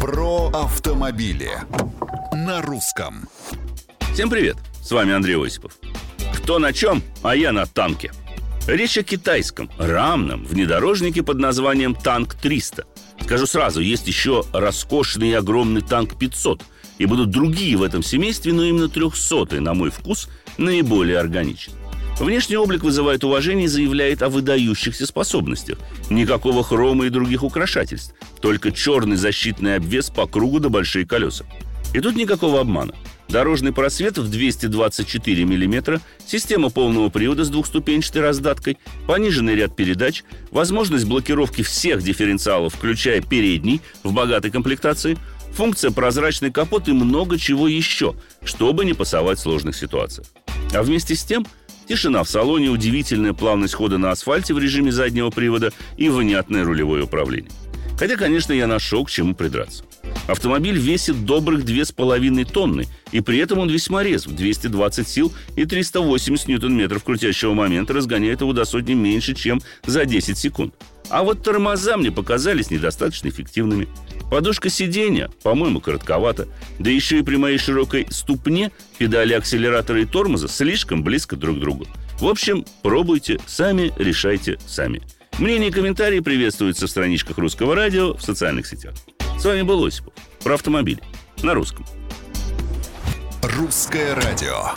Про автомобили на русском. Всем привет! С вами Андрей Осипов. Кто на чем, а я на танке. Речь о китайском, рамном внедорожнике под названием «Танк-300». Скажу сразу, есть еще роскошный и огромный «Танк-500», и будут другие в этом семействе, но именно 300 на мой вкус, наиболее органичен. Внешний облик вызывает уважение и заявляет о выдающихся способностях. Никакого хрома и других украшательств. Только черный защитный обвес по кругу до большие колеса. И тут никакого обмана. Дорожный просвет в 224 мм, система полного привода с двухступенчатой раздаткой, пониженный ряд передач, возможность блокировки всех дифференциалов, включая передний, в богатой комплектации, функция прозрачный капот и много чего еще, чтобы не пасовать в сложных ситуациях. А вместе с тем – Тишина в салоне, удивительная плавность хода на асфальте в режиме заднего привода и внятное рулевое управление. Хотя, конечно, я нашел к чему придраться. Автомобиль весит добрых 2,5 тонны, и при этом он весьма резв, 220 сил и 380 ньютон-метров крутящего момента разгоняет его до сотни меньше, чем за 10 секунд. А вот тормоза мне показались недостаточно эффективными. Подушка сиденья, по-моему, коротковата. Да еще и при моей широкой ступне педали акселератора и тормоза слишком близко друг к другу. В общем, пробуйте, сами решайте сами. Мнения и комментарии приветствуются в страничках Русского радио в социальных сетях. С вами был Осипов. Про автомобиль. На русском. Русское радио.